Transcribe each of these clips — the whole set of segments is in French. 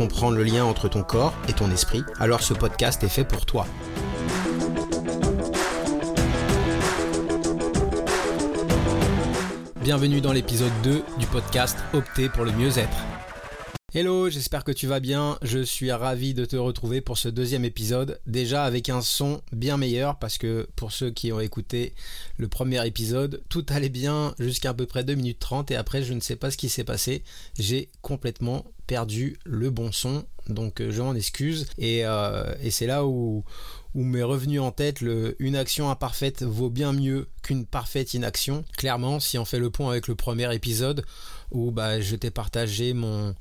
comprendre le lien entre ton corps et ton esprit, alors ce podcast est fait pour toi. Bienvenue dans l'épisode 2 du podcast Opter pour le mieux-être. Hello, j'espère que tu vas bien. Je suis ravi de te retrouver pour ce deuxième épisode. Déjà avec un son bien meilleur parce que pour ceux qui ont écouté le premier épisode, tout allait bien jusqu'à à peu près 2 minutes 30 et après je ne sais pas ce qui s'est passé. J'ai complètement perdu le bon son. Donc euh, je m'en excuse. Et, euh, et c'est là où, où m'est revenu en tête le une action imparfaite vaut bien mieux qu'une parfaite inaction. Clairement, si on fait le point avec le premier épisode où bah, je t'ai partagé mon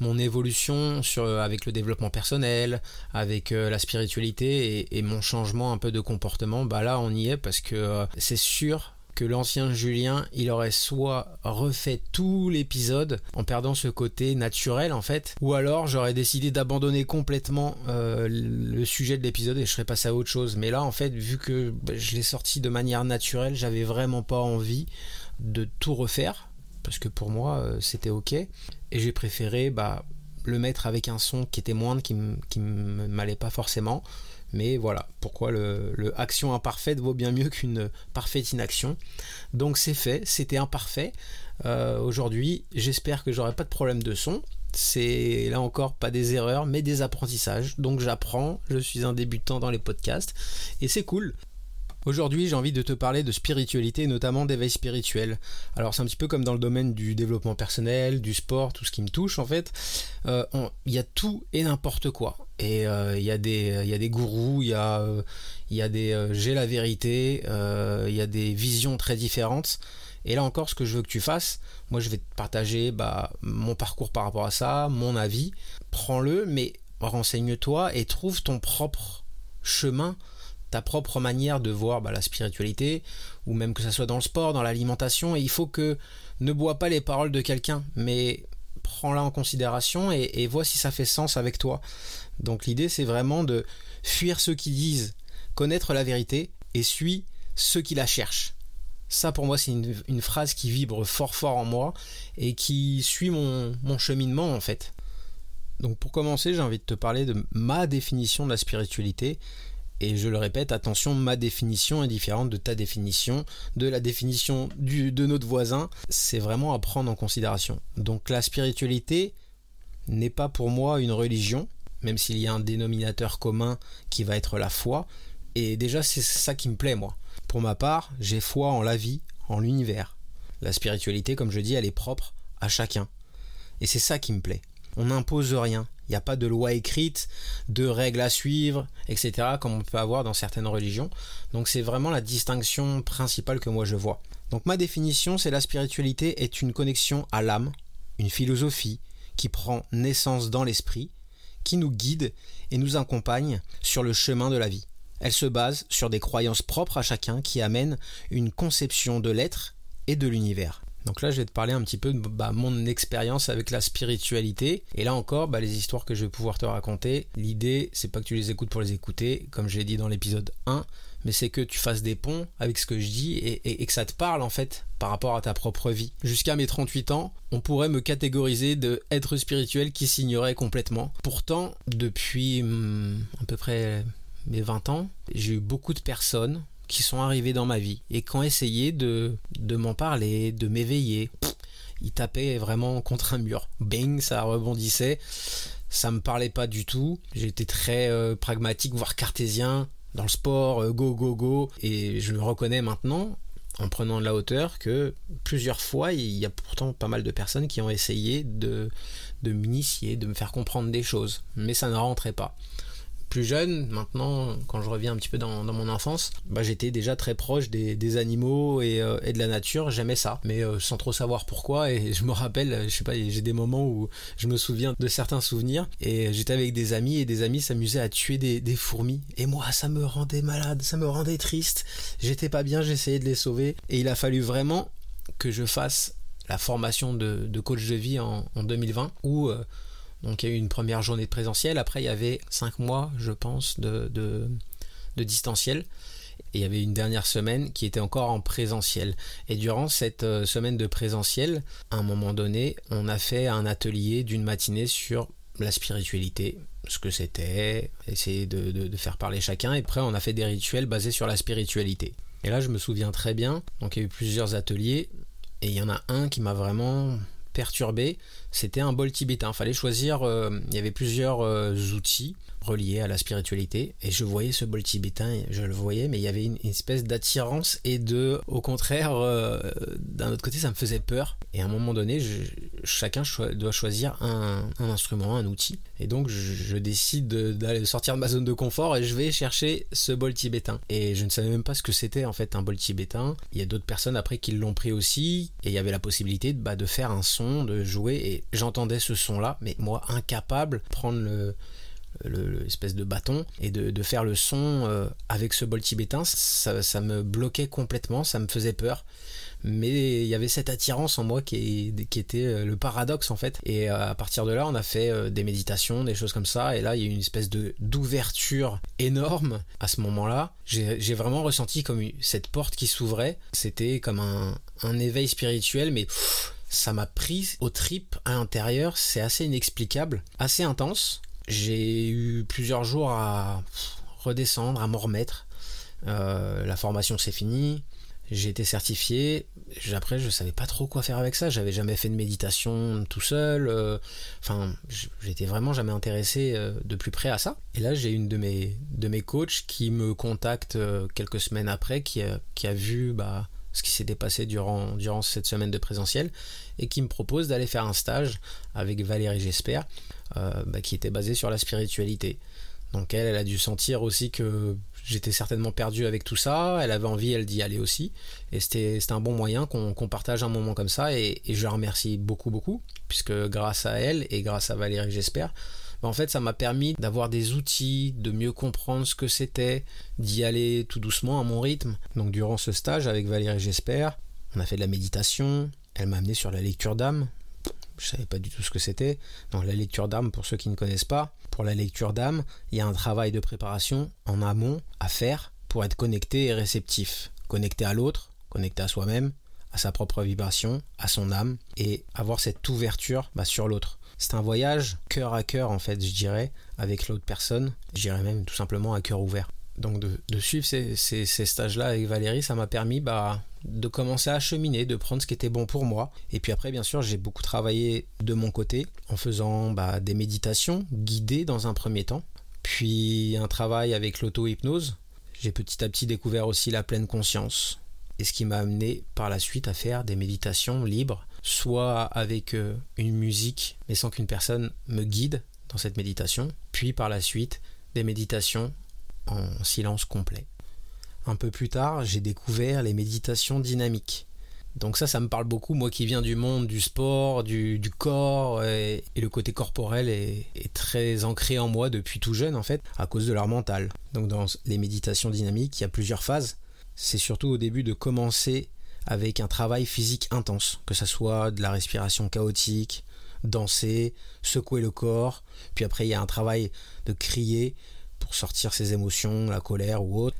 mon évolution sur, avec le développement personnel, avec euh, la spiritualité et, mon changement un peu de comportement, bah là on y est parce que euh, c'est sûr que l'ancien Julien, il aurait soit refait tout l'épisode en perdant ce côté naturel en fait, ou alors j'aurais décidé d'abandonner complètement euh, le sujet de l'épisode et je serais passé à autre chose. Mais là en fait, vu que bah, je l'ai sorti de manière naturelle, j'avais vraiment pas envie de tout refaire parce que pour moi c'était ok et j'ai préféré bah, le mettre avec un son qui était moindre, qui ne m'allait pas forcément. Mais voilà, pourquoi le, action imparfaite vaut bien mieux qu'une parfaite inaction. Donc c'est fait, c'était imparfait. Euh, aujourd'hui, j'espère que j'aurai pas de problème de son. C'est là encore pas des erreurs, mais des apprentissages. Donc j'apprends, je suis un débutant dans les podcasts, et c'est cool. Aujourd'hui, j'ai envie de te parler de spiritualité, notamment d'éveil spirituel. Alors, c'est un petit peu comme dans le domaine du développement personnel, du sport, tout ce qui me touche en fait. Euh, il y a tout et n'importe quoi. Et euh, il y, a des, y a des gourous, il y a, y a des j'ai la vérité, il y a des visions très différentes. Et là encore, ce que je veux que tu fasses, moi je vais te partager bah, mon parcours par rapport à ça, mon avis. Prends-le, mais renseigne-toi et trouve ton propre chemin ta propre manière de voir bah, la spiritualité, ou même que ce soit dans le sport, dans l'alimentation, et il faut que ne bois pas les paroles de quelqu'un, mais prends-la en considération et, vois si ça fait sens avec toi. Donc l'idée c'est vraiment de fuir ceux qui disent connaître la vérité et suis ceux qui la cherchent. Ça pour moi c'est une, phrase qui vibre fort fort en moi et qui suit mon, mon cheminement en fait. Donc pour commencer j'ai envie de te parler de ma définition de la spiritualité et je le répète, attention, ma définition est différente de ta définition, de la définition du, de notre voisin. C'est vraiment à prendre en considération. Donc la spiritualité n'est pas pour moi une religion, même s'il y a un dénominateur commun qui va être la foi. Et déjà, c'est ça qui me plaît, moi. Pour ma part, j'ai foi en la vie, en l'univers. La spiritualité, comme je dis, elle est propre à chacun. Et c'est ça qui me plaît. On n'impose rien. Il n'y a pas de loi écrite, de règles à suivre, etc., comme on peut avoir dans certaines religions. Donc c'est vraiment la distinction principale que moi je vois. Donc ma définition, c'est la spiritualité est une connexion à l'âme, une philosophie qui prend naissance dans l'esprit, qui nous guide et nous accompagne sur le chemin de la vie. Elle se base sur des croyances propres à chacun qui amènent une conception de l'être et de l'univers. Donc là, je vais te parler un petit peu de bah, mon expérience avec la spiritualité. Et là encore, bah, les histoires que je vais pouvoir te raconter, l'idée, c'est pas que tu les écoutes pour les écouter, comme je l'ai dit dans l'épisode 1, mais c'est que tu fasses des ponts avec ce que je dis et, que ça te parle en fait par rapport à ta propre vie. Jusqu'à mes 38 ans, on pourrait me catégoriser de être spirituel qui s'ignorait complètement. Pourtant, depuis hmm, à peu près mes 20 ans, j'ai eu beaucoup de personnes qui sont arrivés dans ma vie et qui ont essayé de, de m'en parler, de m'éveiller. Ils tapaient vraiment contre un mur. Bing, ça rebondissait. Ça me parlait pas du tout. J'étais très euh, pragmatique, voire cartésien dans le sport, euh, go go go. Et je me reconnais maintenant, en prenant de la hauteur, que plusieurs fois, il y a pourtant pas mal de personnes qui ont essayé de, de m'initier, de me faire comprendre des choses. Mais ça ne rentrait pas plus jeune, maintenant, quand je reviens un petit peu dans, mon enfance, bah, j'étais déjà très proche des, animaux euh, et, de la nature. J'aimais ça, mais euh, sans trop savoir pourquoi. Et je me rappelle, je sais pas, j'ai des moments où je me souviens de certains souvenirs. Et j'étais avec des amis et des amis s'amusaient à tuer des, fourmis. Et moi, ça me rendait malade, ça me rendait triste. J'étais pas bien, j'essayais de les sauver. Et il a fallu vraiment que je fasse la formation de, coach de vie en, 2020 où euh, donc il y a eu une première journée de présentiel, après il y avait cinq mois, je pense, de, de, distanciel. Et il y avait une dernière semaine qui était encore en présentiel. Et durant cette euh, semaine de présentiel, à un moment donné, on a fait un atelier d'une matinée sur la spiritualité, ce que c'était, essayer de, de, faire parler chacun. Et après, on a fait des rituels basés sur la spiritualité. Et là, je me souviens très bien, donc il y a eu plusieurs ateliers, et il y en a un qui m'a vraiment perturbé, c'était un bol tibétain. Il fallait choisir, euh, il y avait plusieurs euh, outils reliés à la spiritualité, et je voyais ce bol tibétain, je le voyais, mais il y avait une, espèce d'attirance et de, au contraire, euh, d'un autre côté, ça me faisait peur. Et à un moment donné, chacun doit choisir un, instrument, un outil. Et donc, je, décide d'aller sortir de ma zone de confort et je vais chercher ce bol tibétain. Et je ne savais même pas ce que c'était en fait un bol tibétain. Il y a d'autres personnes après qui l'ont pris aussi, et il y avait la possibilité bah, de faire un son, de jouer, et j'entendais ce son-là, mais moi incapable de prendre le, l'espèce de bâton et de, faire le son euh, avec ce bol tibétain, ça, ça, me bloquait complètement, ça me faisait peur. Mais il y avait cette attirance en moi qui, qui était euh, le paradoxe en fait. Et euh, à partir de là, on a fait des méditations, des choses comme ça. Et là, il y a eu une espèce de d'ouverture énorme à ce moment-là. J'ai vraiment ressenti comme cette porte qui s'ouvrait. C'était comme un, un éveil spirituel, mais ça m'a pris au trip à l'intérieur, c'est assez inexplicable, assez intense. J'ai eu plusieurs jours à redescendre, à m'en remettre. Euh, la formation c'est fini, j'ai été certifié. Après, je savais pas trop quoi faire avec ça. J'avais jamais fait de méditation tout seul. Euh, enfin, j'étais vraiment jamais intéressé euh, de plus près à ça. Et là, j'ai une de mes de mes coachs qui me contacte quelques semaines après, qui a, qui a vu bah, ce qui s'était passé durant, cette semaine de présentiel, et qui me propose d'aller faire un stage avec Valérie J'espère, euh, bah, qui était basé sur la spiritualité. Donc elle, elle a dû sentir aussi que j'étais certainement perdu avec tout ça, elle avait envie, elle d'y aller aussi, et c'était un bon moyen qu'on partage un moment comme ça, et, et, je la remercie beaucoup, beaucoup, puisque grâce à elle, et grâce à Valérie J'espère, en fait, ça m'a permis d'avoir des outils, de mieux comprendre ce que c'était, d'y aller tout doucement à mon rythme. Donc durant ce stage avec Valérie J'espère, on a fait de la méditation, elle m'a amené sur la lecture d'âme. Je savais pas du tout ce que c'était. Dans la lecture d'âme, pour ceux qui ne connaissent pas, pour la lecture d'âme, il y a un travail de préparation en amont à faire pour être connecté et réceptif. Connecté à l'autre, connecté à soi-même, à sa propre vibration, à son âme, et avoir cette ouverture bah, sur l'autre. C'est un voyage cœur à cœur, en fait, je dirais, avec l'autre personne. Je dirais même tout simplement à cœur ouvert. Donc de, suivre ces, stages-là avec Valérie, ça m'a permis bah, de commencer à cheminer, de prendre ce qui était bon pour moi. Et puis après, bien sûr, j'ai beaucoup travaillé de mon côté en faisant bah, des méditations guidées dans un premier temps, puis un travail avec l'auto-hypnose. J'ai petit à petit découvert aussi la pleine conscience, et ce qui m'a amené par la suite à faire des méditations libres soit avec euh, une musique, mais sans qu'une personne me guide dans cette méditation, puis par la suite des méditations en silence complet. Un peu plus tard, j'ai découvert les méditations dynamiques. Donc ça, ça me parle beaucoup, moi qui viens du monde du sport, du, corps, et, le côté corporel est, est, très ancré en moi depuis tout jeune en fait, à cause de leur mental. Donc dans les méditations dynamiques, il y a plusieurs phases. C'est surtout au début de commencer avec un travail physique intense, que ce soit de la respiration chaotique, danser, secouer le corps, puis après il y a un travail de crier pour sortir ses émotions, la colère ou autre.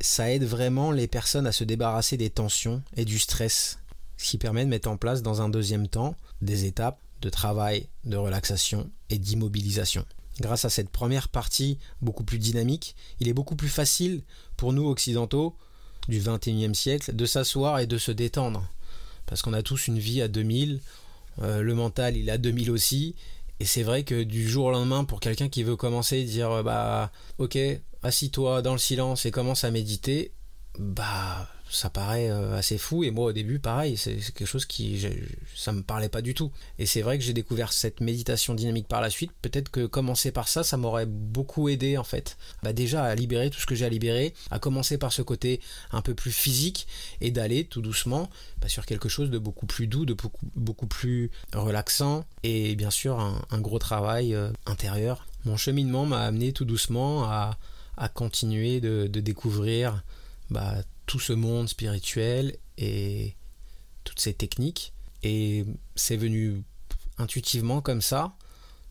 Ça aide vraiment les personnes à se débarrasser des tensions et du stress, ce qui permet de mettre en place dans un deuxième temps des étapes de travail, de relaxation et d'immobilisation. Grâce à cette première partie beaucoup plus dynamique, il est beaucoup plus facile pour nous occidentaux du 21e siècle, de s'asseoir et de se détendre. Parce qu'on a tous une vie à 2000, euh, le mental il à 2000 aussi, et c'est vrai que du jour au lendemain, pour quelqu'un qui veut commencer, dire bah ok, assis-toi dans le silence et commence à méditer, bah ça paraît euh, assez fou. Et moi, au début, pareil, c'est quelque chose qui, ça me parlait pas du tout. Et c'est vrai que j'ai découvert cette méditation dynamique par la suite. Peut-être que commencer par ça, ça m'aurait beaucoup aidé en fait. Bah déjà à libérer tout ce que j'ai à libérer, à commencer par ce côté un peu plus physique et d'aller tout doucement bah, sur quelque chose de beaucoup plus doux, de beaucoup, beaucoup plus relaxant et bien sûr un, gros travail euh, intérieur. Mon cheminement m'a amené tout doucement à, à continuer de, découvrir bah, tout ce monde spirituel et toutes ces techniques. Et c'est venu intuitivement comme ça.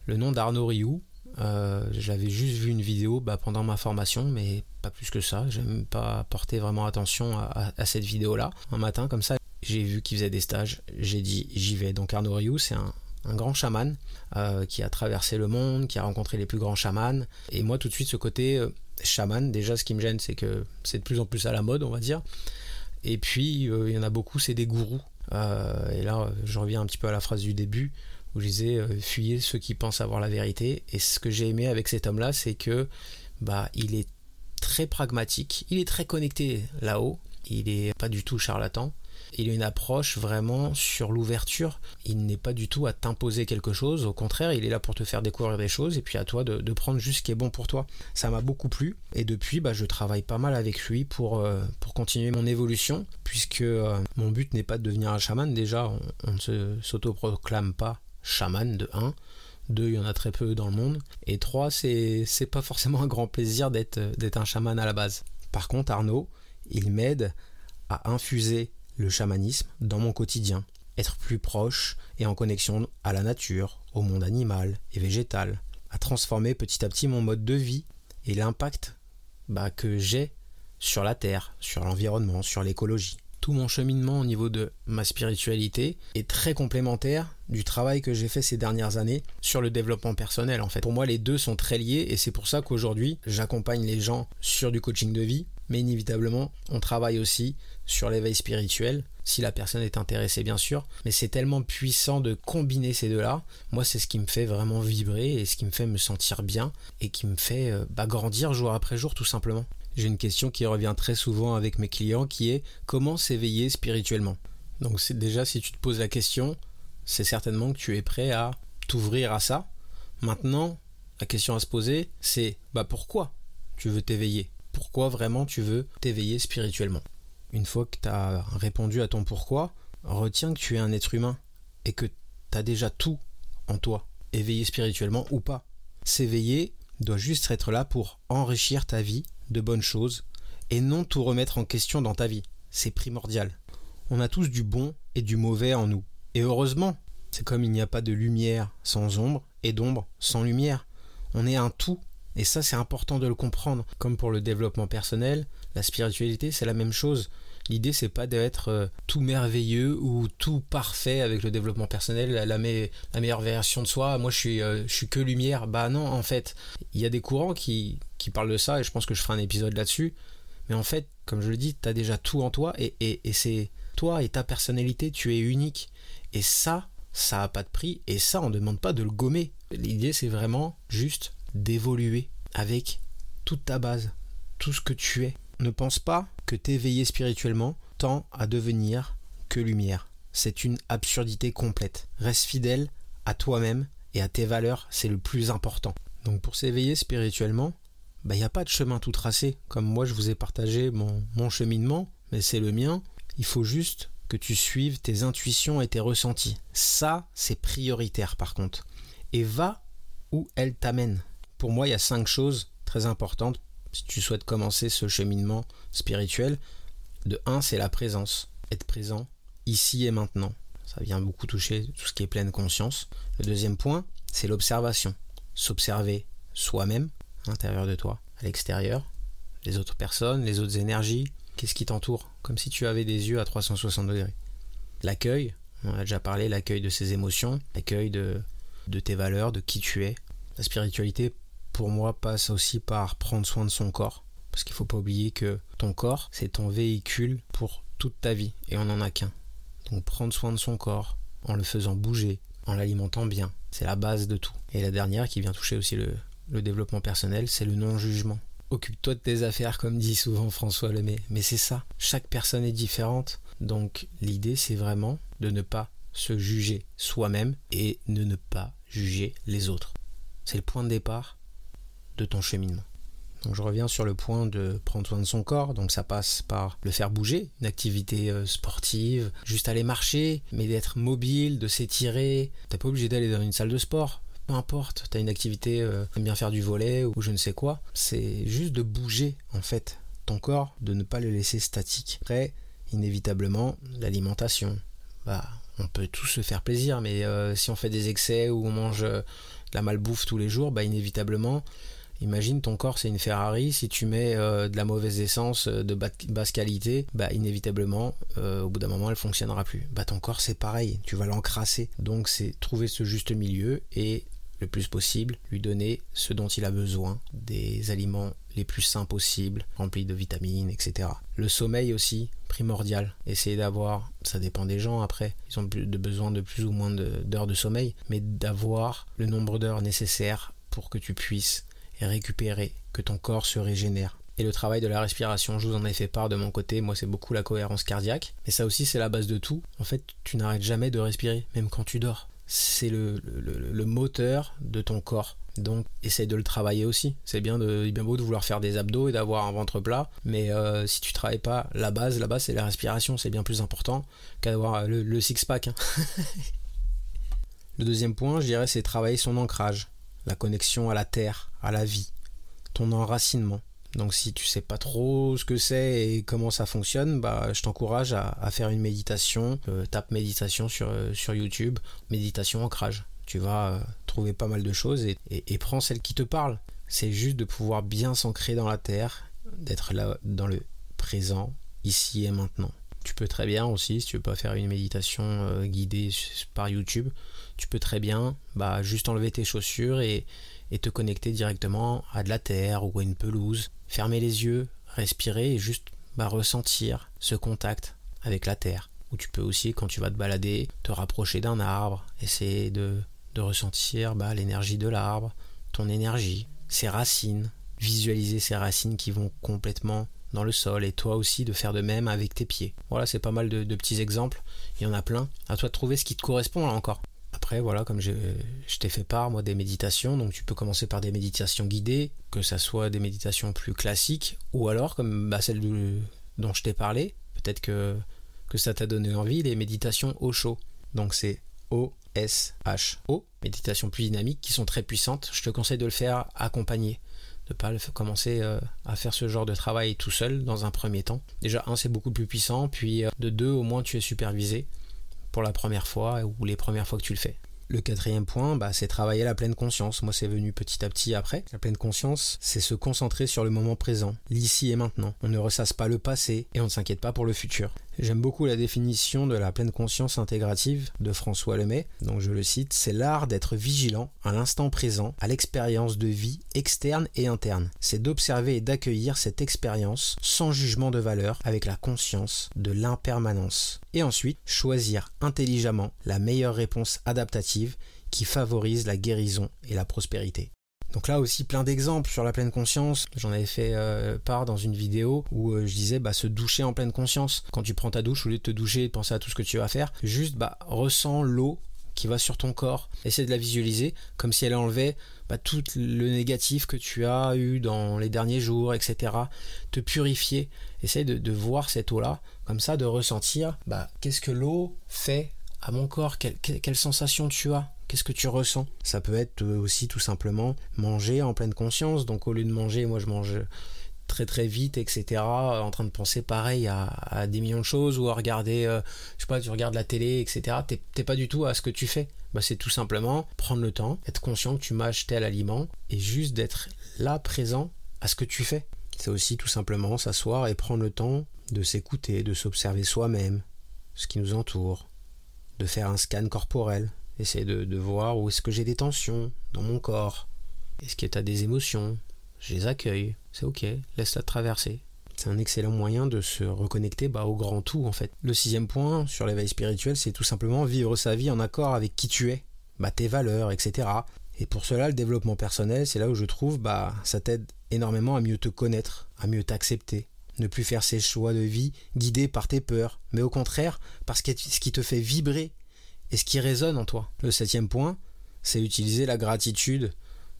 Le nom d'Arnaud Rioux, euh, j'avais juste vu une vidéo bah, pendant ma formation, mais pas plus que ça. J'ai même pas porté vraiment attention à, cette vidéo-là. Un matin, comme ça, j'ai vu qu'il faisait des stages. J'ai dit j'y vais. Donc Arnaud Rioux, c'est un, grand chaman euh, qui a traversé le monde, qui a rencontré les plus grands chamans. Et moi, tout de suite, ce côté euh, chaman. Déjà, ce qui me gêne, c'est que c'est de plus en plus à la mode, on va dire. Et puis, euh, il y en a beaucoup, c'est des gourous. Euh, et là, je reviens un petit peu à la phrase du début, où je disais euh, fuyez ceux qui pensent avoir la vérité. Et ce que j'ai aimé avec cet homme-là, c'est que bah, il est très pragmatique, il est très connecté là-haut, il est pas du tout charlatan il a une approche vraiment sur l'ouverture. Il n'est pas du tout à t'imposer quelque chose. Au contraire, il est là pour te faire découvrir des choses et puis à toi de, prendre juste ce qui est bon pour toi. Ça m'a beaucoup plu. Et depuis, bah, je travaille pas mal avec lui pour, euh, continuer mon évolution. Puisque euh, mon but n'est pas de devenir un chaman. Déjà, on, ne s'autoproclame pas chaman de 1. 2, il y en a très peu dans le monde. Et 3, c'est, c'est pas forcément un grand plaisir d'être, d'être un chaman à la base. Par contre, Arnaud, il m'aide à infuser le chamanisme dans mon quotidien, être plus proche et en connexion à la nature, au monde animal et végétal, à transformer petit à petit mon mode de vie et l'impact bah, que j'ai sur la terre, sur l'environnement, sur l'écologie. Tout mon cheminement au niveau de ma spiritualité est très complémentaire du travail que j'ai fait ces dernières années sur le développement personnel en fait. Pour moi les deux sont très liés et c'est pour ça qu'aujourd'hui j'accompagne les gens sur du coaching de vie mais inévitablement, on travaille aussi sur l'éveil spirituel, si la personne est intéressée bien sûr, mais c'est tellement puissant de combiner ces deux-là. Moi, c'est ce qui me fait vraiment vibrer et ce qui me fait me sentir bien et qui me fait euh, bah, grandir jour après jour tout simplement. J'ai une question qui revient très souvent avec mes clients qui est comment s'éveiller spirituellement? Donc déjà si tu te poses la question, c'est certainement que tu es prêt à t'ouvrir à ça. Maintenant, la question à se poser, c'est bah pourquoi tu veux t'éveiller? Pourquoi vraiment tu veux t'éveiller spirituellement. Une fois que tu as répondu à ton pourquoi, retiens que tu es un être humain et que tu as déjà tout en toi, éveillé spirituellement ou pas. S'éveiller doit juste être là pour enrichir ta vie de bonnes choses et non tout remettre en question dans ta vie. C'est primordial. On a tous du bon et du mauvais en nous. Et heureusement, c'est comme il n'y a pas de lumière sans ombre et d'ombre sans lumière. On est un tout et ça, c'est important de le comprendre. Comme pour le développement personnel, la spiritualité, c'est la même chose. L'idée, c'est pas d'être euh, tout merveilleux ou tout parfait avec le développement personnel, la, meilleure version de soi. Moi, je suis, euh, je suis que lumière. Bah non, en fait, il y a des courants qui, qui parlent de ça et je pense que je ferai un épisode là-dessus. Mais en fait, comme je le dis, tu as déjà tout en toi et, et, et c'est toi et ta personnalité, tu es unique. Et ça, ça a pas de prix et ça, on ne demande pas de le gommer. L'idée, c'est vraiment juste d'évoluer avec toute ta base, tout ce que tu es. Ne pense pas que t'éveiller spirituellement tend à devenir que lumière. C'est une absurdité complète. Reste fidèle à toi-même et à tes valeurs, c'est le plus important. Donc pour s'éveiller spirituellement, il bah, n'y a pas de chemin tout tracé. Comme moi je vous ai partagé mon, cheminement, mais c'est le mien. Il faut juste que tu suives tes intuitions et tes ressentis. Ça, c'est prioritaire par contre. Et va où elles t'amènent pour moi, il y a cinq choses très importantes si tu souhaites commencer ce cheminement spirituel. De un, c'est la présence. Être présent ici et maintenant. Ça vient beaucoup toucher tout ce qui est pleine conscience. Le deuxième point, c'est l'observation. S'observer soi-même, à l'intérieur de toi, à l'extérieur, les autres personnes, les autres énergies, qu'est-ce qui t'entoure, comme si tu avais des yeux à 360 degrés. L'accueil, on a déjà parlé, l'accueil de ses émotions, l'accueil de, de tes valeurs, de qui tu es. La spiritualité pour moi, passe aussi par prendre soin de son corps. Parce qu'il ne faut pas oublier que ton corps, c'est ton véhicule pour toute ta vie. Et on n'en a qu'un. Donc prendre soin de son corps, en le faisant bouger, en l'alimentant bien, c'est la base de tout. Et la dernière qui vient toucher aussi le, développement personnel, c'est le non-jugement. occupe-toi de tes affaires, comme dit souvent François Lemay. Mais c'est ça, chaque personne est différente. Donc l'idée, c'est vraiment de ne pas se juger soi-même et de ne pas juger les autres. C'est le point de départ de ton cheminement. Donc je reviens sur le point de prendre soin de son corps, donc ça passe par le faire bouger, une activité euh, sportive, juste aller marcher, mais d'être mobile, de s'étirer. T'es pas obligé d'aller dans une salle de sport. Peu importe, t'as une activité, euh, bien faire du volet ou je ne sais quoi. C'est juste de bouger en fait ton corps, de ne pas le laisser statique. Après, inévitablement, l'alimentation. Bah, on peut tous se faire plaisir, mais euh, si on fait des excès ou on mange de la malbouffe tous les jours, bah inévitablement, Imagine ton corps c'est une Ferrari, si tu mets euh, de la mauvaise essence euh, de basse qualité, bah inévitablement euh, au bout d'un moment elle fonctionnera plus. Bah ton corps c'est pareil, tu vas l'encrasser. Donc c'est trouver ce juste milieu et le plus possible lui donner ce dont il a besoin, des aliments les plus sains possibles, remplis de vitamines, etc. Le sommeil aussi, primordial. Essayer d'avoir, ça dépend des gens après, ils ont de besoin de plus ou moins d'heures de sommeil, mais d'avoir le nombre d'heures nécessaires pour que tu puisses récupérer, que ton corps se régénère. Et le travail de la respiration, je vous en ai fait part de mon côté, moi c'est beaucoup la cohérence cardiaque, mais ça aussi c'est la base de tout. En fait, tu n'arrêtes jamais de respirer, même quand tu dors. C'est le, le, moteur de ton corps. Donc essaye de le travailler aussi. C'est bien, beau de vouloir faire des abdos et d'avoir un ventre plat, mais euh, si tu travailles pas la base, la base c'est la respiration, c'est bien plus important qu'à d'avoir le, le six-pack. Hein. le deuxième point, je dirais, c'est travailler son ancrage la connexion à la terre, à la vie, ton enracinement. Donc si tu sais pas trop ce que c'est et comment ça fonctionne, bah je t'encourage à, faire une méditation. Euh, tape méditation sur, euh, sur YouTube, méditation ancrage. Tu vas euh, trouver pas mal de choses et, et, prends celle qui te parle. C'est juste de pouvoir bien s'ancrer dans la terre, d'être là dans le présent, ici et maintenant. Tu peux très bien aussi, si tu veux pas faire une méditation guidée par YouTube, tu peux très bien bah, juste enlever tes chaussures et, te connecter directement à de la terre ou à une pelouse. Fermer les yeux, respirer et juste bah, ressentir ce contact avec la terre. Ou tu peux aussi, quand tu vas te balader, te rapprocher d'un arbre, essayer de, ressentir bah, l'énergie de l'arbre, ton énergie, ses racines, visualiser ces racines qui vont complètement dans le sol et toi aussi de faire de même avec tes pieds. Voilà, c'est pas mal de, petits exemples. Il y en a plein. À toi de trouver ce qui te correspond là encore. Après, voilà, comme je, t'ai fait part, moi, des méditations, donc tu peux commencer par des méditations guidées, que ça soit des méditations plus classiques, ou alors, comme bah, celle dont je t'ai parlé, peut-être que, ça t'a donné envie, les méditations au chaud. Donc c'est O-S-H-O, méditations plus dynamiques qui sont très puissantes. Je te conseille de le faire accompagné de pas commencer euh, à faire ce genre de travail tout seul dans un premier temps. Déjà un c'est beaucoup plus puissant, puis euh, de deux au moins tu es supervisé pour la première fois ou les premières fois que tu le fais. Le quatrième point, bah, c'est travailler la pleine conscience. Moi, c'est venu petit à petit après. La pleine conscience, c'est se concentrer sur le moment présent, l'ici et maintenant. On ne ressasse pas le passé et on ne s'inquiète pas pour le futur. J'aime beaucoup la définition de la pleine conscience intégrative de François Lemay. Donc je le cite, c'est l'art d'être vigilant à l'instant présent, à l'expérience de vie externe et interne. C'est d'observer et d'accueillir cette expérience sans jugement de valeur avec la conscience de l'impermanence. Et ensuite, choisir intelligemment la meilleure réponse adaptative qui favorise la guérison et la prospérité. Donc là aussi plein d'exemples sur la pleine conscience. J'en avais fait euh, part dans une vidéo où euh, je disais bah, se doucher en pleine conscience. Quand tu prends ta douche, au lieu de te doucher et de penser à tout ce que tu vas faire, juste bah, ressens l'eau qui va sur ton corps. Essaie de la visualiser comme si elle enlevait bah, tout le négatif que tu as eu dans les derniers jours, etc. Te purifier. Essaie de, voir cette eau-là, comme ça, de ressentir qu'est-ce que l'eau fait à mon corps, quelle sensation tu as? Qu'est-ce que tu ressens? Ça peut être euh, aussi tout simplement manger en pleine conscience. Donc au lieu de manger, moi je mange très très vite, etc. En train de penser pareil à, des millions de choses ou à regarder, euh, je sais pas, tu regardes la télé, etc. T'es pas du tout à ce que tu fais. Bah, c'est tout simplement prendre le temps, être conscient que tu m'as tel aliment et juste d'être là présent à ce que tu fais. C'est aussi tout simplement s'asseoir et prendre le temps de s'écouter, de s'observer soi-même, ce qui nous entoure, de faire un scan corporel, Essaye de, voir où est-ce que j'ai des tensions dans mon corps. Est-ce que tu as des émotions? Je les accueille. C'est ok, laisse-la traverser. C'est un excellent moyen de se reconnecter bah, au grand tout en fait. Le sixième point sur l'éveil spirituel, c'est tout simplement vivre sa vie en accord avec qui tu es, bah, tes valeurs, etc. Et pour cela, le développement personnel, c'est là où je trouve, bah, ça t'aide énormément à mieux te connaître, à mieux t'accepter, ne plus faire ses choix de vie guidés par tes peurs, mais au contraire que ce qui te fait vibrer et ce qui résonne en toi. Le septième point, c'est utiliser la gratitude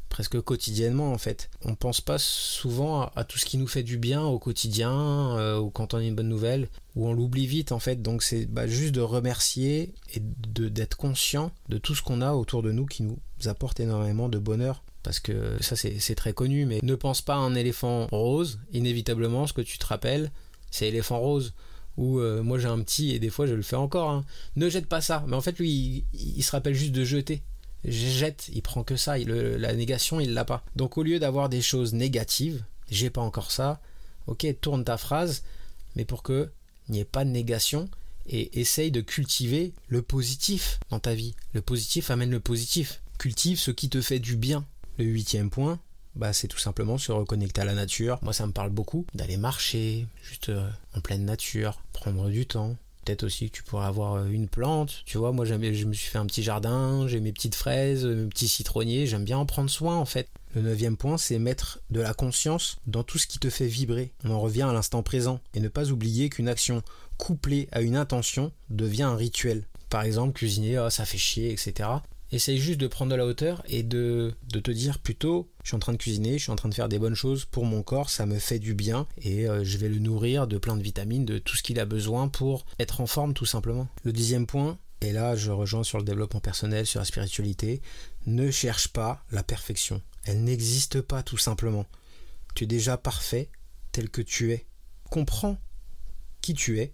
presque quotidiennement en fait. On pense pas souvent à, tout ce qui nous fait du bien au quotidien euh, ou quand on a une bonne nouvelle ou on l'oublie vite en fait. Donc c'est bah, juste de remercier et d'être conscient de tout ce qu'on a autour de nous qui nous apporte énormément de bonheur parce que ça c'est très connu, mais ne pense pas à un éléphant rose, inévitablement ce que tu te rappelles, c'est éléphant rose. Ou euh, moi j'ai un petit et des fois je le fais encore. Hein. Ne jette pas ça. Mais en fait lui il, se rappelle juste de jeter. Jette, il prend que ça. la négation il l'a pas. Donc au lieu d'avoir des choses négatives, j'ai pas encore ça. Ok, tourne ta phrase, mais pour que n'y ait pas de négation et essaye de cultiver le positif dans ta vie. Le positif amène le positif. Cultive ce qui te fait du bien. Le huitième point, bah, c'est tout simplement se reconnecter à la nature. Moi, ça me parle beaucoup d'aller marcher, juste euh, en pleine nature, prendre du temps. Peut-être aussi que tu pourrais avoir euh, une plante, tu vois. Moi, je me suis fait un petit jardin, j'ai mes petites fraises, mes petits citronniers. J'aime bien en prendre soin, en fait. Le neuvième point, c'est mettre de la conscience dans tout ce qui te fait vibrer. On en revient à l'instant présent et ne pas oublier qu'une action couplée à une intention devient un rituel. Par exemple, cuisiner, oh, ça fait chier, etc. Essaye juste de prendre de la hauteur et de, de, te dire plutôt je suis en train de cuisiner, je suis en train de faire des bonnes choses pour mon corps, ça me fait du bien et euh, je vais le nourrir de plein de vitamines, de tout ce qu'il a besoin pour être en forme tout simplement. Le dixième point, et là je rejoins sur le développement personnel, sur la spiritualité, ne cherche pas la perfection. Elle n'existe pas tout simplement. Tu es déjà parfait tel que tu es. Comprends qui tu es,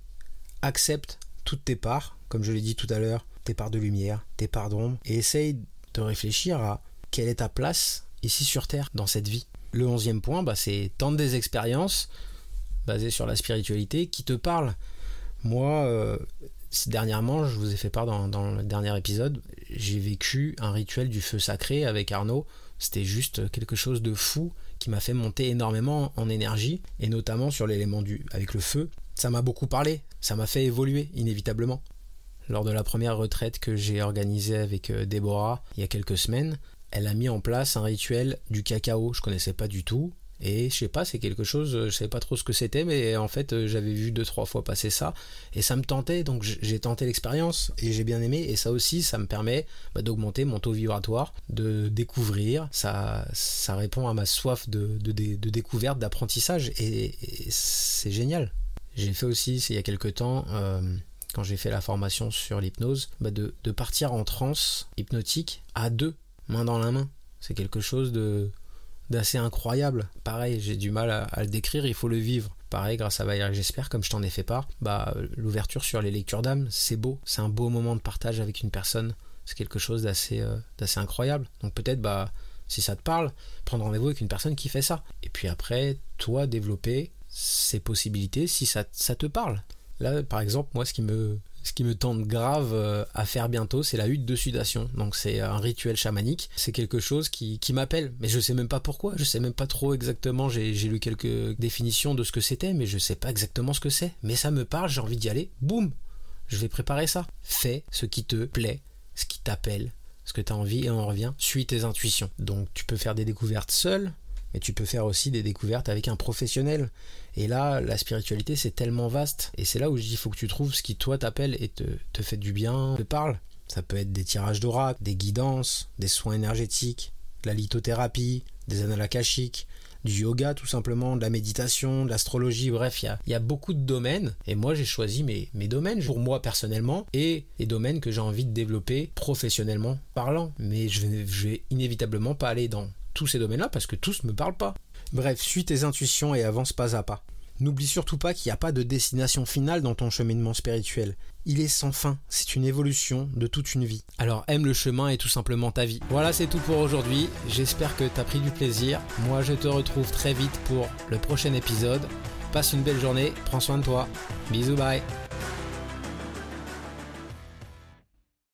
accepte toutes tes parts, comme je l'ai dit tout à l'heure, tes parts de lumière, tes parts d'ombre, et essaye de réfléchir à quelle est ta place ici sur Terre, dans cette vie. Le onzième point, bah, c'est tenter des expériences basées sur la spiritualité qui te parlent. Moi, euh, dernièrement, je vous ai fait part dans, dans le dernier épisode, j'ai vécu un rituel du feu sacré avec Arnaud. C'était juste quelque chose de fou qui m'a fait monter énormément en énergie, et notamment sur l'élément du avec le feu. Ça m'a beaucoup parlé, ça m'a fait évoluer inévitablement lors de la première retraite que j'ai organisée avec euh, Déborah il y a quelques semaines, elle a mis en place un rituel du cacao. Je connaissais pas du tout. Et je sais pas, c'est quelque chose, je savais pas trop ce que c'était, mais en fait euh, j'avais vu deux trois fois passer ça et ça me tentait, donc j'ai tenté l'expérience et j'ai bien aimé. Et ça aussi, ça me permet bah, d'augmenter mon taux vibratoire, de découvrir. Ça, ça répond à ma soif de, découverte, d'apprentissage et, c'est génial. J'ai fait aussi, il y a quelques temps, euh, quand j'ai fait la formation sur l'hypnose, bah, de, partir en transe hypnotique à deux, main dans la main. C'est quelque chose de d'assez incroyable. Pareil, j'ai du mal à, le décrire, il faut le vivre. Pareil, grâce à Valérie, j'espère, comme je t'en ai fait part, bah, l'ouverture sur les lectures d'âme, c'est beau, c'est un beau moment de partage avec une personne. C'est quelque chose d'assez euh, incroyable. Donc peut-être, bah, si ça te parle, prendre rendez-vous avec une personne qui fait ça. Et puis après, toi, développer ces possibilités si ça te parle. Là, par exemple, moi, ce qui me, ce qui me tente grave euh, à faire bientôt, c'est la hutte de sudation. Donc c'est un rituel chamanique. C'est quelque chose qui, m'appelle, mais je sais même pas pourquoi. Je sais même pas trop exactement. J'ai lu quelques définitions de ce que c'était, mais je sais pas exactement ce que c'est. Mais ça me parle, j'ai envie d'y aller. Boum, je vais préparer ça. Fais ce qui te plaît, ce qui t'appelle, ce que tu as envie et on revient. Suis tes intuitions. Donc tu peux faire des découvertes seul, mais tu peux faire aussi des découvertes avec un professionnel. Et là, la spiritualité, c'est tellement vaste. Et c'est là où je dis, il faut que tu trouves ce qui, toi, t'appelle et te, te fait du bien, te parle. Ça peut être des tirages d'oracle, des guidances, des soins énergétiques, de la lithothérapie, des annales akashiques, du yoga tout simplement, de la méditation, de l'astrologie, bref, il y a, beaucoup de domaines. Et moi, j'ai choisi mes, mes domaines pour moi personnellement et les domaines que j'ai envie de développer professionnellement parlant. Mais je vais, je vais inévitablement pas aller dans tous ces domaines-là parce que tous ne me parlent pas. Bref, suis tes intuitions et avance pas à pas. N'oublie surtout pas qu'il n'y a pas de destination finale dans ton cheminement spirituel. Il est sans fin, c'est une évolution de toute une vie. Alors aime le chemin et tout simplement ta vie. Voilà, c'est tout pour aujourd'hui. J'espère que tu as pris du plaisir. Moi, je te retrouve très vite pour le prochain épisode. Passe une belle journée, prends soin de toi. Bisous, bye.